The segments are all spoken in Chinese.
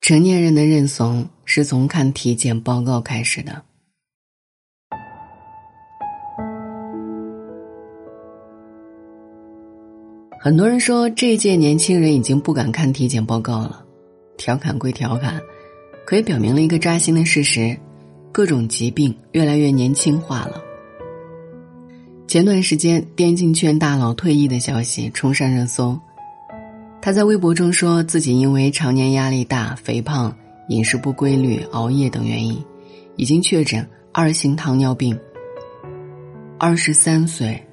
成年人的认怂是从看体检报告开始的。很多人说这一届年轻人已经不敢看体检报告了，调侃归调侃，可以表明了一个扎心的事实：各种疾病越来越年轻化了。前段时间，电竞圈大佬退役的消息冲上热搜。他在微博中说自己因为常年压力大、肥胖、饮食不规律、熬夜等原因，已经确诊二型糖尿病。二十三岁，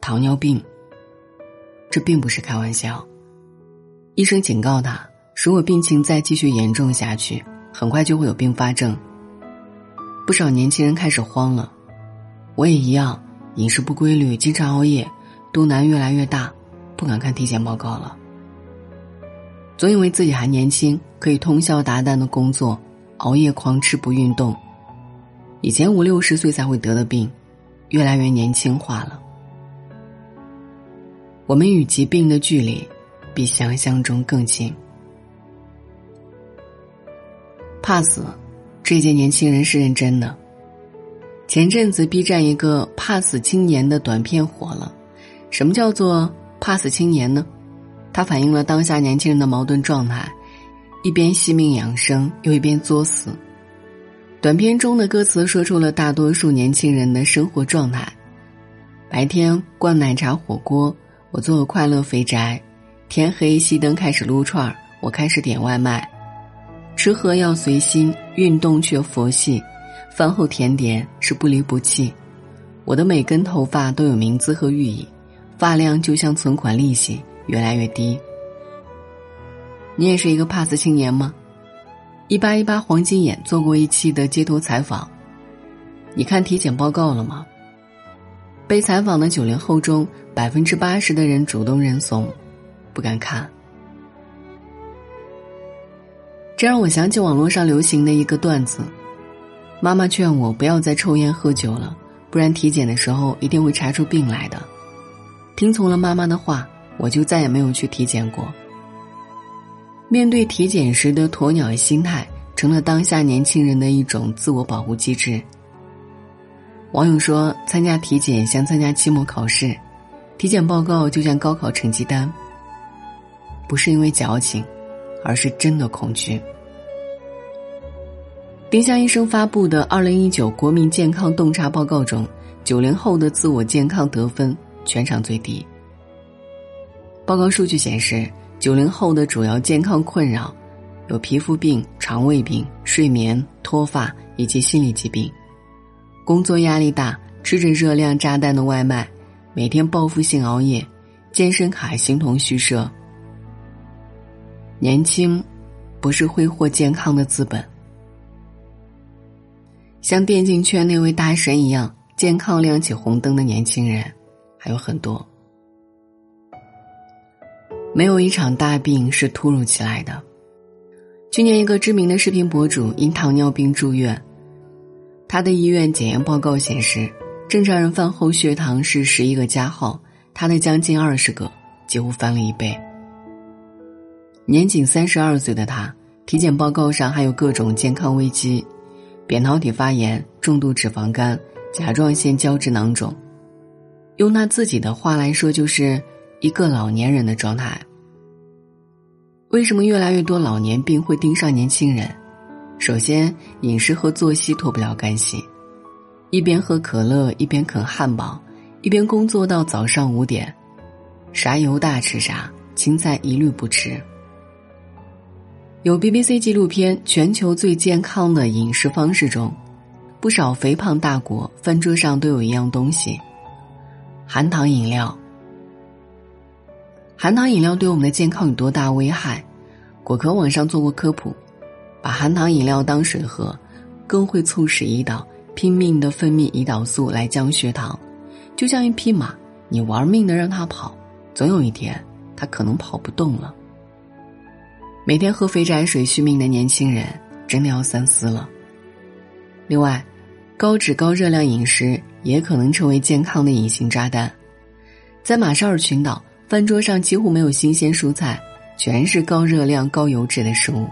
糖尿病，这并不是开玩笑。医生警告他，如果病情再继续严重下去，很快就会有并发症。不少年轻人开始慌了，我也一样，饮食不规律，经常熬夜，肚腩越来越大，不敢看体检报告了。总以为自己还年轻，可以通宵达旦的工作，熬夜狂吃不运动。以前五六十岁才会得的病，越来越年轻化了。我们与疾病的距离，比想象中更近。怕死，这届年轻人是认真的。前阵子 B 站一个“怕死青年”的短片火了。什么叫做“怕死青年”呢？它反映了当下年轻人的矛盾状态，一边惜命养生，又一边作死。短片中的歌词说出了大多数年轻人的生活状态：白天灌奶茶火锅，我做快乐肥宅；天黑熄灯开始撸串儿，我开始点外卖。吃喝要随心，运动却佛系。饭后甜点是不离不弃。我的每根头发都有名字和寓意，发量就像存款利息。越来越低。你也是一个怕死青年吗？一八一八黄金眼做过一期的街头采访，你看体检报告了吗？被采访的九零后中，百分之八十的人主动认怂，不敢看。这让我想起网络上流行的一个段子：妈妈劝我不要再抽烟喝酒了，不然体检的时候一定会查出病来的。听从了妈妈的话。我就再也没有去体检过。面对体检时的鸵鸟心态，成了当下年轻人的一种自我保护机制。网友说，参加体检像参加期末考试，体检报告就像高考成绩单。不是因为矫情，而是真的恐惧。丁香医生发布的《二零一九国民健康洞察报告》中，九零后的自我健康得分全场最低。报告数据显示，九零后的主要健康困扰有皮肤病、肠胃病、睡眠、脱发以及心理疾病。工作压力大，吃着热量炸弹的外卖，每天报复性熬夜，健身卡形同虚设。年轻，不是挥霍健康的资本。像电竞圈那位大神一样，健康亮起红灯的年轻人还有很多。没有一场大病是突如其来的。去年，一个知名的视频博主因糖尿病住院，他的医院检验报告显示，正常人饭后血糖是十一个加号，他的将近二十个，几乎翻了一倍。年仅三十二岁的他，体检报告上还有各种健康危机：扁桃体发炎、重度脂肪肝、甲状腺胶质囊肿。用他自己的话来说，就是一个老年人的状态。为什么越来越多老年病会盯上年轻人？首先，饮食和作息脱不了干系，一边喝可乐，一边啃汉堡，一边工作到早上五点，啥油大吃啥，青菜一律不吃。有 BBC 纪录片《全球最健康的饮食方式》中，不少肥胖大国饭桌上都有一样东西——含糖饮料。含糖饮料对我们的健康有多大危害？果壳网上做过科普，把含糖饮料当水喝，更会促使胰岛拼命的分泌胰岛素来降血糖，就像一匹马，你玩命的让它跑，总有一天它可能跑不动了。每天喝肥宅水续命的年轻人真的要三思了。另外，高脂高热量饮食也可能成为健康的隐形炸弹，在马绍尔群岛。饭桌上几乎没有新鲜蔬菜，全是高热量、高油脂的食物。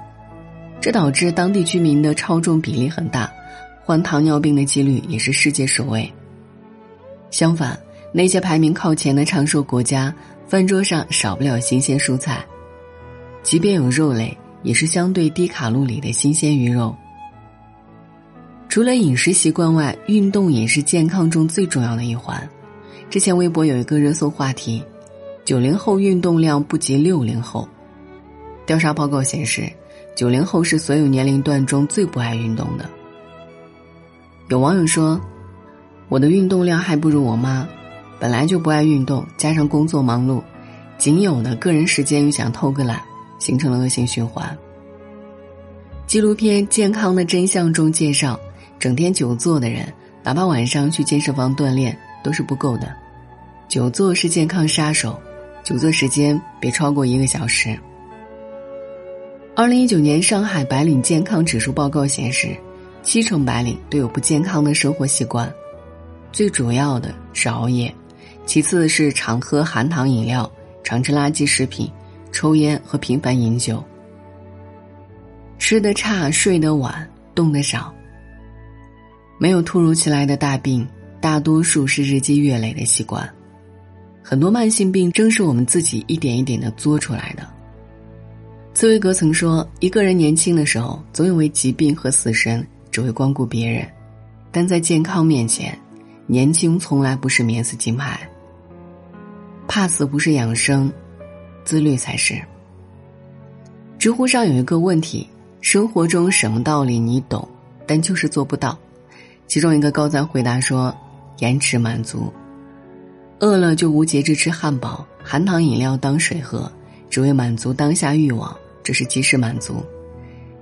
这导致当地居民的超重比例很大，患糖尿病的几率也是世界首位。相反，那些排名靠前的长寿国家，饭桌上少不了新鲜蔬菜，即便有肉类，也是相对低卡路里的新鲜鱼肉。除了饮食习惯外，运动也是健康中最重要的一环。之前微博有一个热搜话题：九零后运动量不及六零后。调查报告显示。九零后是所有年龄段中最不爱运动的。有网友说：“我的运动量还不如我妈，本来就不爱运动，加上工作忙碌，仅有的个人时间又想偷个懒，形成了恶性循环。”纪录片《健康的真相》中介绍，整天久坐的人，哪怕晚上去健身房锻炼都是不够的。久坐是健康杀手，久坐时间别超过一个小时。二零一九年上海白领健康指数报告显示，七成白领都有不健康的生活习惯，最主要的是熬夜，其次是常喝含糖饮料、常吃垃圾食品、抽烟和频繁饮酒。吃得差、睡得晚、动得少，没有突如其来的大病，大多数是日积月累的习惯。很多慢性病正是我们自己一点一点的作出来的。茨威格曾说：“一个人年轻的时候，总以为疾病和死神只会光顾别人，但在健康面前，年轻从来不是免死金牌。怕死不是养生，自律才是。”知乎上有一个问题：生活中什么道理你懂，但就是做不到？其中一个高赞回答说：“延迟满足，饿了就无节制吃汉堡、含糖饮料当水喝，只为满足当下欲望。”这是及时满足，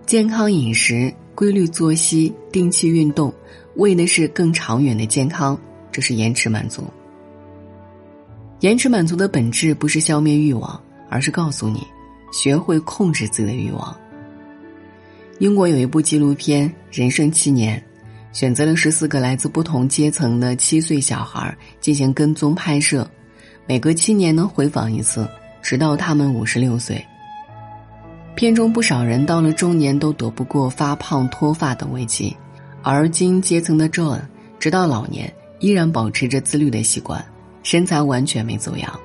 健康饮食、规律作息、定期运动，为的是更长远的健康。这是延迟满足。延迟满足的本质不是消灭欲望，而是告诉你，学会控制自己的欲望。英国有一部纪录片《人生七年》，选择了十四个来自不同阶层的七岁小孩进行跟踪拍摄，每隔七年能回访一次，直到他们五十六岁。片中不少人到了中年都躲不过发胖、脱发等危机，而精英阶层的 John 直到老年依然保持着自律的习惯，身材完全没走样。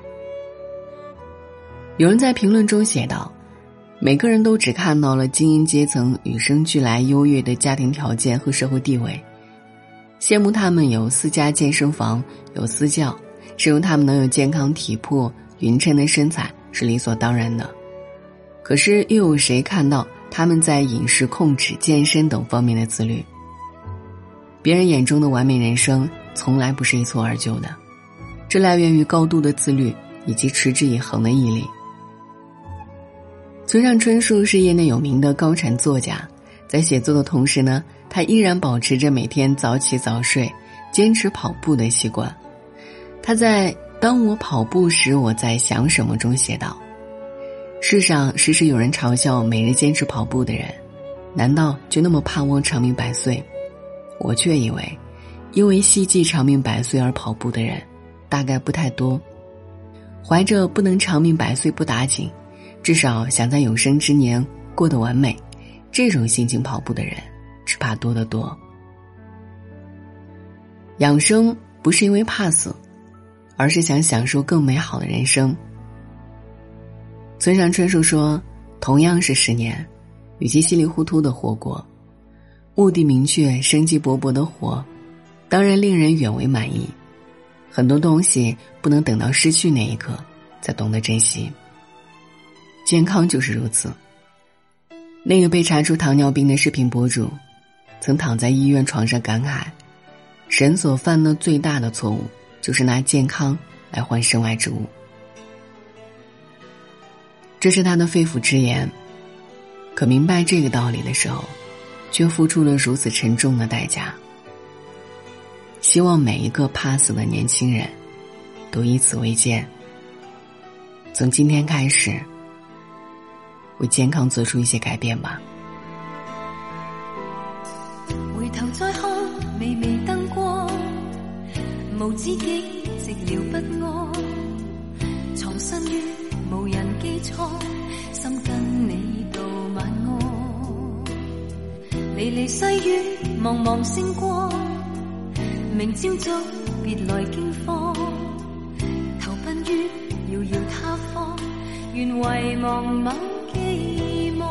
有人在评论中写道：“每个人都只看到了精英阶层与生俱来优越的家庭条件和社会地位，羡慕他们有私家健身房、有私教，羡慕他们能有健康体魄、匀称的身材是理所当然的。”可是，又有谁看到他们在饮食控制、健身等方面的自律？别人眼中的完美人生，从来不是一蹴而就的，这来源于高度的自律以及持之以恒的毅力。村上春树是业内有名的高产作家，在写作的同时呢，他依然保持着每天早起早睡、坚持跑步的习惯。他在《当我跑步时，我在想什么》中写道。世上时时有人嘲笑每日坚持跑步的人，难道就那么盼望长命百岁？我却以为，因为希冀长命百岁而跑步的人，大概不太多。怀着不能长命百岁不打紧，至少想在有生之年过得完美，这种心情跑步的人，只怕多得多。养生不是因为怕死，而是想享受更美好的人生。村上春树说：“同样是十年，与其稀里糊涂的活过，目的明确、生机勃勃的活，当然令人远为满意。很多东西不能等到失去那一刻才懂得珍惜。健康就是如此。那个被查出糖尿病的视频博主，曾躺在医院床上感慨：人所犯的最大的错误，就是拿健康来换身外之物。”这是他的肺腑之言，可明白这个道理的时候，却付出了如此沉重的代价。希望每一个怕死的年轻人，都以此为鉴，从今天开始，为健康做出一些改变吧。回头再看，微微灯光，无知己寂寥不安，藏身于。无人基础，心跟你道晚安。离离细雨，茫茫星光。明朝早，别来惊愿遗忘某寄望。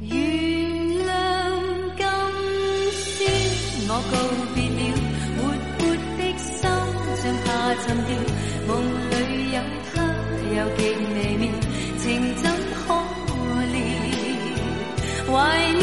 原谅今宵我告别了，活泼的心像下沉掉，梦里有他又极微妙，情怎可料？怀念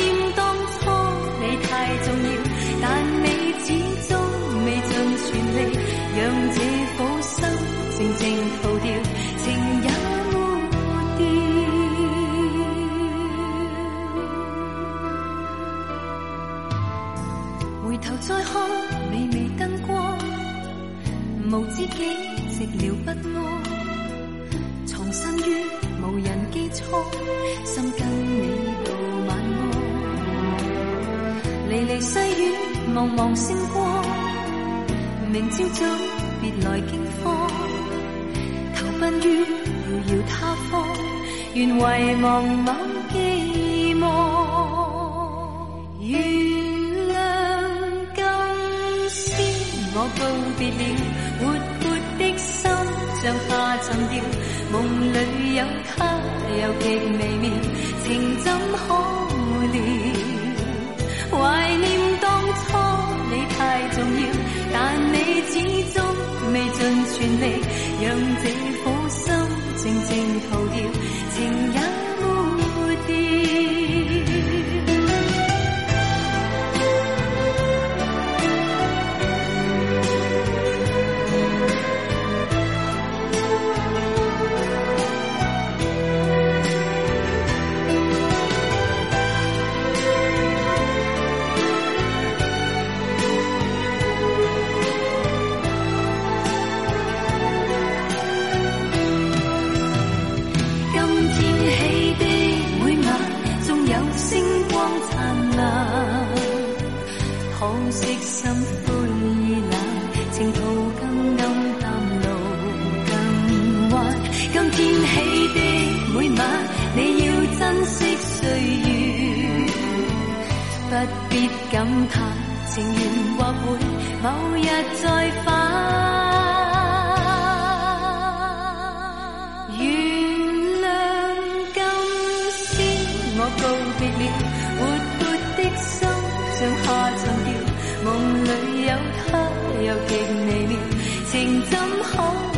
茫茫星光，明朝早别来惊慌，投奔于遥遥他方，愿遗忘某寄望。原谅今宵我告别了，活。泼的心像下沉掉，梦里有他又极微妙，情怎可料？怀念当初你太重要，但你始终未尽全力，让这苦心静静逃掉，情也灿烂，可惜心灰意冷，情途更暗淡，路更弯。今天起的每晚，你要珍惜岁月，不必感叹情缘或会某日再返。又极微妙，情怎可